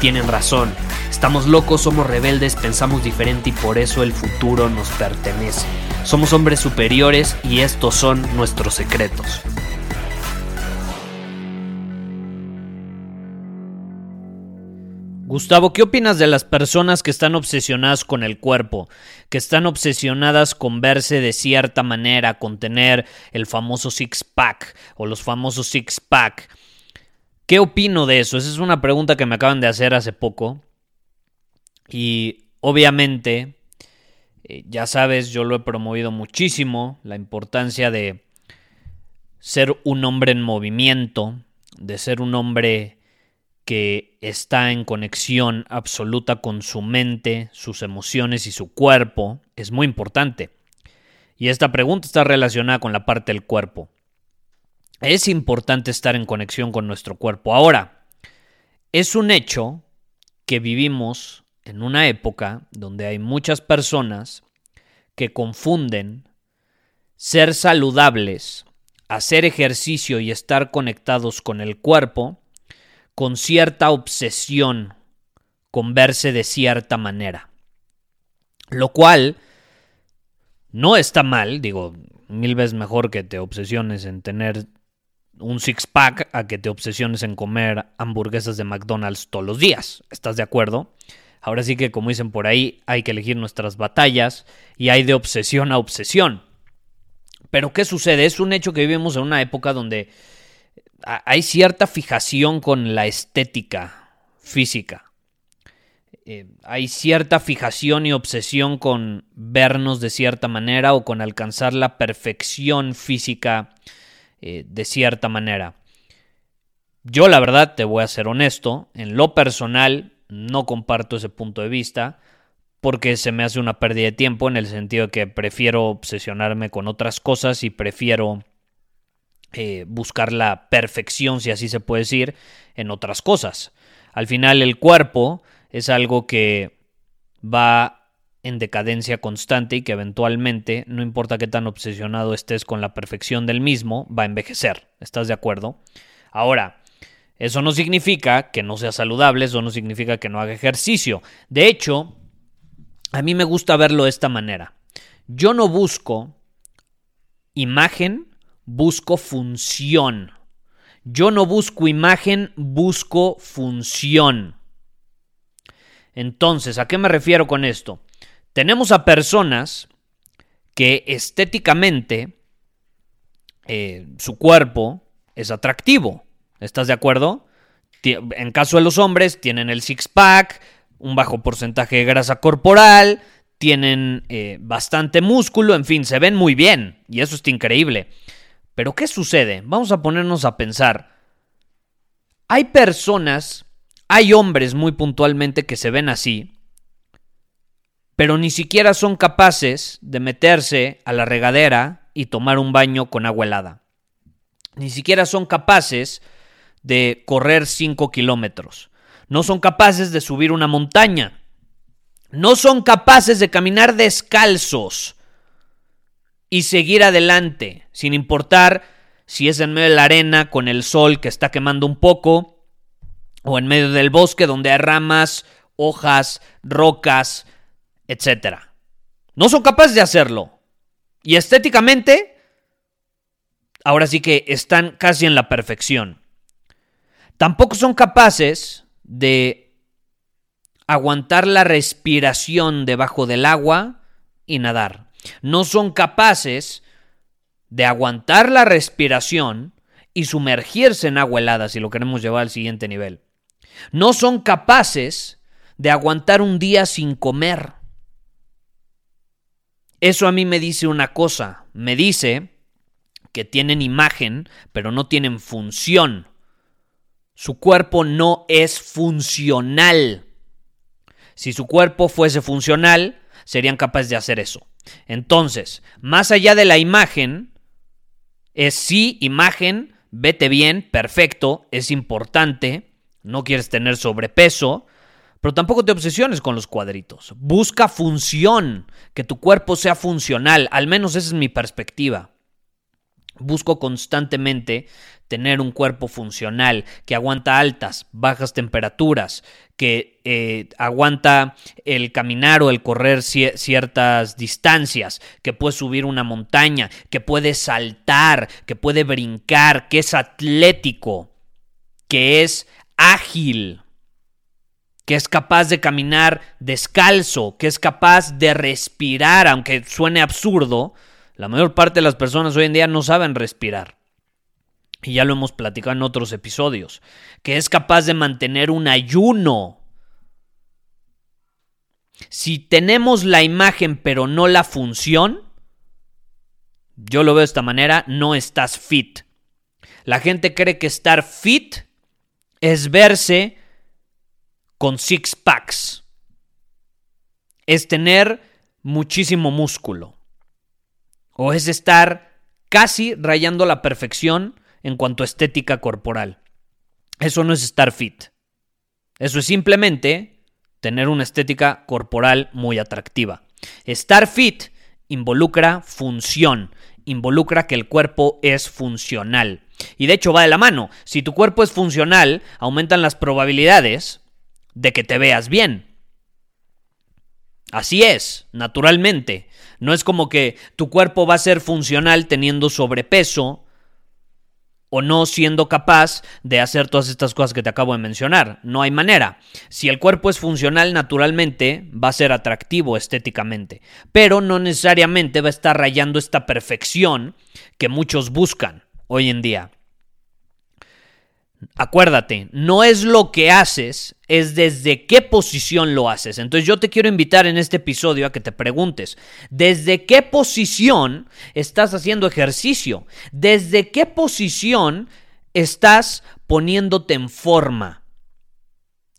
tienen razón. Estamos locos, somos rebeldes, pensamos diferente y por eso el futuro nos pertenece. Somos hombres superiores y estos son nuestros secretos. Gustavo, ¿qué opinas de las personas que están obsesionadas con el cuerpo? Que están obsesionadas con verse de cierta manera, con tener el famoso six-pack o los famosos six-pack. ¿Qué opino de eso? Esa es una pregunta que me acaban de hacer hace poco. Y obviamente, eh, ya sabes, yo lo he promovido muchísimo, la importancia de ser un hombre en movimiento, de ser un hombre que está en conexión absoluta con su mente, sus emociones y su cuerpo, es muy importante. Y esta pregunta está relacionada con la parte del cuerpo. Es importante estar en conexión con nuestro cuerpo. Ahora, es un hecho que vivimos en una época donde hay muchas personas que confunden ser saludables, hacer ejercicio y estar conectados con el cuerpo con cierta obsesión con verse de cierta manera. Lo cual no está mal, digo, mil veces mejor que te obsesiones en tener un six-pack a que te obsesiones en comer hamburguesas de McDonald's todos los días. ¿Estás de acuerdo? Ahora sí que, como dicen por ahí, hay que elegir nuestras batallas y hay de obsesión a obsesión. Pero ¿qué sucede? Es un hecho que vivimos en una época donde hay cierta fijación con la estética física. Eh, hay cierta fijación y obsesión con vernos de cierta manera o con alcanzar la perfección física eh, de cierta manera. Yo la verdad, te voy a ser honesto, en lo personal no comparto ese punto de vista porque se me hace una pérdida de tiempo en el sentido de que prefiero obsesionarme con otras cosas y prefiero eh, buscar la perfección, si así se puede decir, en otras cosas. Al final el cuerpo es algo que va en decadencia constante y que eventualmente, no importa qué tan obsesionado estés con la perfección del mismo, va a envejecer. ¿Estás de acuerdo? Ahora, eso no significa que no sea saludable, eso no significa que no haga ejercicio. De hecho, a mí me gusta verlo de esta manera. Yo no busco imagen busco función. Yo no busco imagen, busco función. Entonces, ¿a qué me refiero con esto? Tenemos a personas que estéticamente eh, su cuerpo es atractivo. ¿Estás de acuerdo? En caso de los hombres, tienen el six-pack, un bajo porcentaje de grasa corporal, tienen eh, bastante músculo, en fin, se ven muy bien y eso está increíble. Pero ¿qué sucede? Vamos a ponernos a pensar. Hay personas, hay hombres muy puntualmente que se ven así, pero ni siquiera son capaces de meterse a la regadera y tomar un baño con agua helada. Ni siquiera son capaces de correr 5 kilómetros. No son capaces de subir una montaña. No son capaces de caminar descalzos y seguir adelante, sin importar si es en medio de la arena con el sol que está quemando un poco, o en medio del bosque donde hay ramas, hojas, rocas, etc. No son capaces de hacerlo. Y estéticamente, ahora sí que están casi en la perfección. Tampoco son capaces de aguantar la respiración debajo del agua y nadar no son capaces de aguantar la respiración y sumergirse en agua helada si lo queremos llevar al siguiente nivel. No son capaces de aguantar un día sin comer. Eso a mí me dice una cosa, me dice que tienen imagen, pero no tienen función. Su cuerpo no es funcional. Si su cuerpo fuese funcional, serían capaces de hacer eso. Entonces, más allá de la imagen, es sí, imagen, vete bien, perfecto, es importante, no quieres tener sobrepeso, pero tampoco te obsesiones con los cuadritos. Busca función, que tu cuerpo sea funcional, al menos esa es mi perspectiva. Busco constantemente tener un cuerpo funcional, que aguanta altas, bajas temperaturas, que eh, aguanta el caminar o el correr ciertas distancias, que puede subir una montaña, que puede saltar, que puede brincar, que es atlético, que es ágil, que es capaz de caminar descalzo, que es capaz de respirar, aunque suene absurdo, la mayor parte de las personas hoy en día no saben respirar. Y ya lo hemos platicado en otros episodios, que es capaz de mantener un ayuno. Si tenemos la imagen pero no la función, yo lo veo de esta manera, no estás fit. La gente cree que estar fit es verse con six packs. Es tener muchísimo músculo. O es estar casi rayando la perfección en cuanto a estética corporal. Eso no es estar fit. Eso es simplemente tener una estética corporal muy atractiva. Estar fit involucra función, involucra que el cuerpo es funcional. Y de hecho va de la mano. Si tu cuerpo es funcional, aumentan las probabilidades de que te veas bien. Así es, naturalmente. No es como que tu cuerpo va a ser funcional teniendo sobrepeso o no siendo capaz de hacer todas estas cosas que te acabo de mencionar. No hay manera. Si el cuerpo es funcional, naturalmente va a ser atractivo estéticamente, pero no necesariamente va a estar rayando esta perfección que muchos buscan hoy en día. Acuérdate, no es lo que haces, es desde qué posición lo haces. Entonces yo te quiero invitar en este episodio a que te preguntes, ¿desde qué posición estás haciendo ejercicio? ¿Desde qué posición estás poniéndote en forma?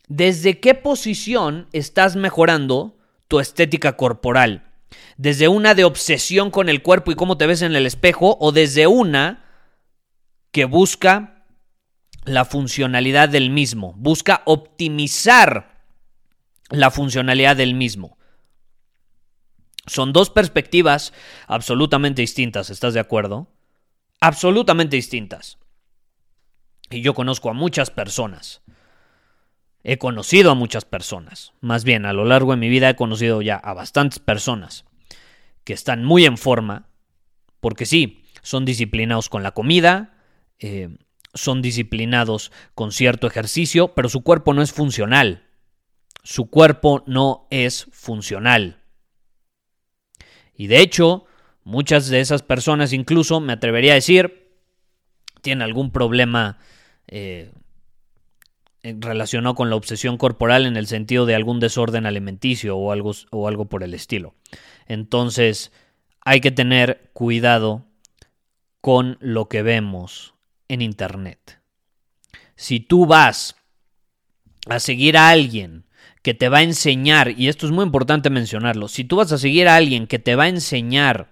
¿Desde qué posición estás mejorando tu estética corporal? ¿Desde una de obsesión con el cuerpo y cómo te ves en el espejo o desde una que busca la funcionalidad del mismo, busca optimizar la funcionalidad del mismo. Son dos perspectivas absolutamente distintas, ¿estás de acuerdo? Absolutamente distintas. Y yo conozco a muchas personas. He conocido a muchas personas. Más bien, a lo largo de mi vida he conocido ya a bastantes personas que están muy en forma, porque sí, son disciplinados con la comida, eh, son disciplinados con cierto ejercicio, pero su cuerpo no es funcional. Su cuerpo no es funcional. Y de hecho, muchas de esas personas incluso, me atrevería a decir, tienen algún problema eh, relacionado con la obsesión corporal en el sentido de algún desorden alimenticio o algo, o algo por el estilo. Entonces, hay que tener cuidado con lo que vemos en Internet. Si tú vas a seguir a alguien que te va a enseñar, y esto es muy importante mencionarlo, si tú vas a seguir a alguien que te va a enseñar,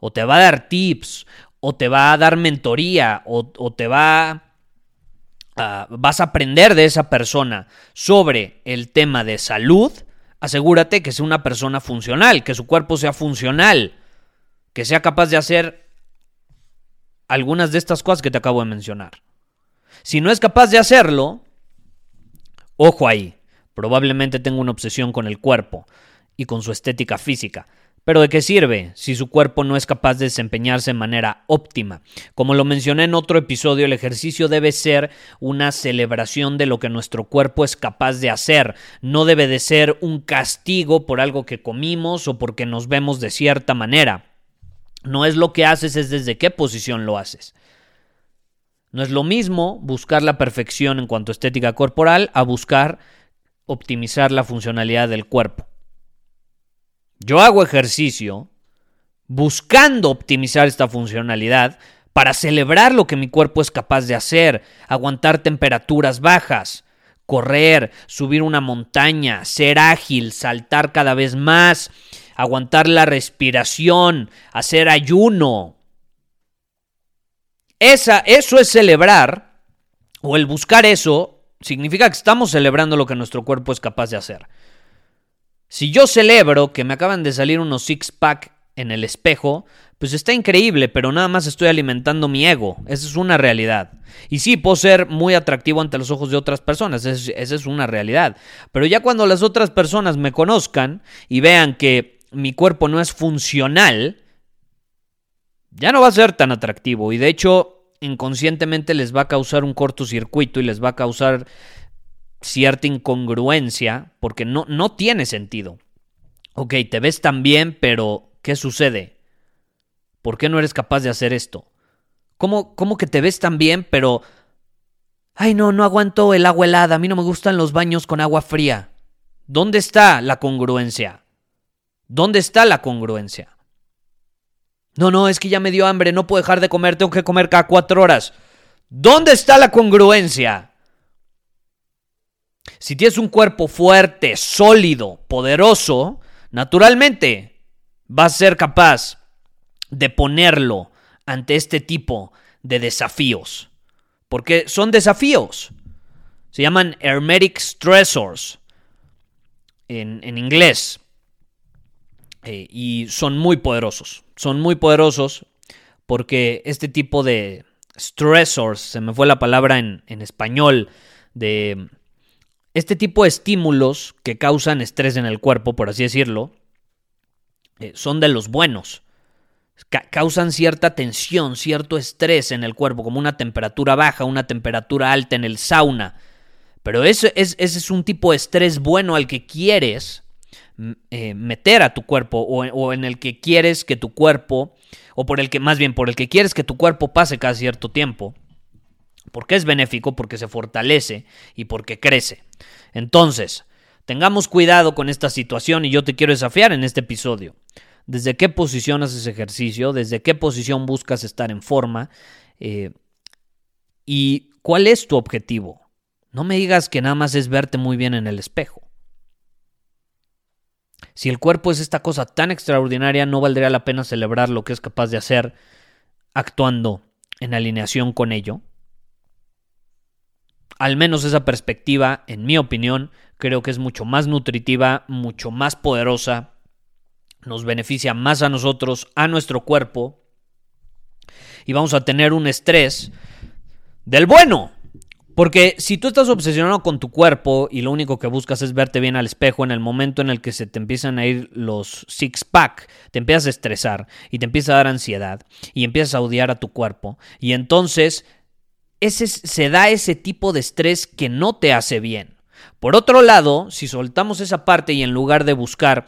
o te va a dar tips, o te va a dar mentoría, o, te va a, vas a aprender de esa persona sobre el tema de salud, asegúrate que sea una persona funcional, que su cuerpo sea funcional, que sea capaz de hacer algunas de estas cosas que te acabo de mencionar. Si no es capaz de hacerlo, ojo ahí, probablemente tenga una obsesión con el cuerpo y con su estética física. Pero ¿de qué sirve si su cuerpo no es capaz de desempeñarse de manera óptima? Como lo mencioné en otro episodio, el ejercicio debe ser una celebración de lo que nuestro cuerpo es capaz de hacer. No debe de ser un castigo por algo que comimos o porque nos vemos de cierta manera. No es lo que haces, es desde qué posición lo haces. No es lo mismo buscar la perfección en cuanto a estética corporal a buscar optimizar la funcionalidad del cuerpo. Yo hago ejercicio buscando optimizar esta funcionalidad para celebrar lo que mi cuerpo es capaz de hacer, aguantar temperaturas bajas, correr, subir una montaña, ser ágil, saltar cada vez más, aguantar la respiración, hacer ayuno. Esa, eso es celebrar, o el buscar eso, significa que estamos celebrando lo que nuestro cuerpo es capaz de hacer. Si yo celebro que me acaban de salir unos six-pack en el espejo, pues está increíble, pero nada más estoy alimentando mi ego. Esa es una realidad. Y sí, puedo ser muy atractivo ante los ojos de otras personas, esa es una realidad. Pero ya cuando las otras personas me conozcan y vean que mi cuerpo no es funcional, ya no va a ser tan atractivo. Y de hecho, inconscientemente les va a causar un cortocircuito y les va a causar cierta incongruencia porque no, no tiene sentido. Ok, te ves tan bien, pero ¿qué sucede? ¿Por qué no eres capaz de hacer esto? ¿Cómo, cómo que te ves tan bien, pero... Ay, no, no aguanto el agua helada, a mí no me gustan los baños con agua fría. ¿Dónde está la congruencia? ¿Dónde está la congruencia? No, no, es que ya me dio hambre, no puedo dejar de comer, tengo que comer cada cuatro horas. ¿Dónde está la congruencia? Si tienes un cuerpo fuerte, sólido, poderoso, naturalmente vas a ser capaz de ponerlo ante este tipo de desafíos. Porque son desafíos. Se llaman hermetic stressors en, en inglés. Eh, y son muy poderosos. Son muy poderosos porque este tipo de stressors, se me fue la palabra en, español, de este tipo de estímulos que causan estrés en el cuerpo, por así decirlo, eh, son de los buenos causan cierta tensión, cierto estrés en el cuerpo, como una temperatura baja, una temperatura alta en el sauna. Pero ese, es un tipo de estrés bueno al que quieres eh, meter a tu cuerpo o, en el que quieres que tu cuerpo, o por el que más bien por el que quieres que tu cuerpo pase cada cierto tiempo. Porque es benéfico, porque se fortalece y porque crece. Entonces, tengamos cuidado con esta situación y yo te quiero desafiar en este episodio desde qué posición haces ejercicio, desde qué posición buscas estar en forma eh, y cuál es tu objetivo. No me digas que nada más es verte muy bien en el espejo. Si el cuerpo es esta cosa tan extraordinaria, no valdría la pena celebrar lo que es capaz de hacer actuando en alineación con ello. Al menos esa perspectiva, en mi opinión, creo que es mucho más nutritiva, mucho más poderosa nos beneficia más a nosotros, a nuestro cuerpo, y vamos a tener un estrés del bueno. Porque si tú estás obsesionado con tu cuerpo y lo único que buscas es verte bien al espejo en el momento en el que se te empiezan a ir los six pack, te empiezas a estresar y te empieza a dar ansiedad y empiezas a odiar a tu cuerpo y entonces ese, se da ese tipo de estrés que no te hace bien. Por otro lado, si soltamos esa parte y en lugar de buscar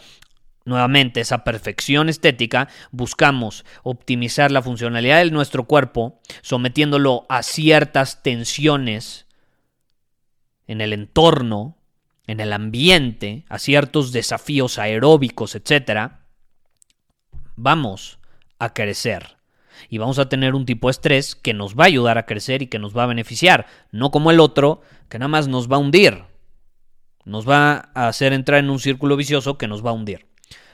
nuevamente esa perfección estética, buscamos optimizar la funcionalidad de nuestro cuerpo sometiéndolo a ciertas tensiones en el entorno, en el ambiente, a ciertos desafíos aeróbicos, etc., vamos a crecer. Y vamos a tener un tipo de estrés que nos va a ayudar a crecer y que nos va a beneficiar, no como el otro que nada más nos va a hundir. Nos va a hacer entrar en un círculo vicioso que nos va a hundir.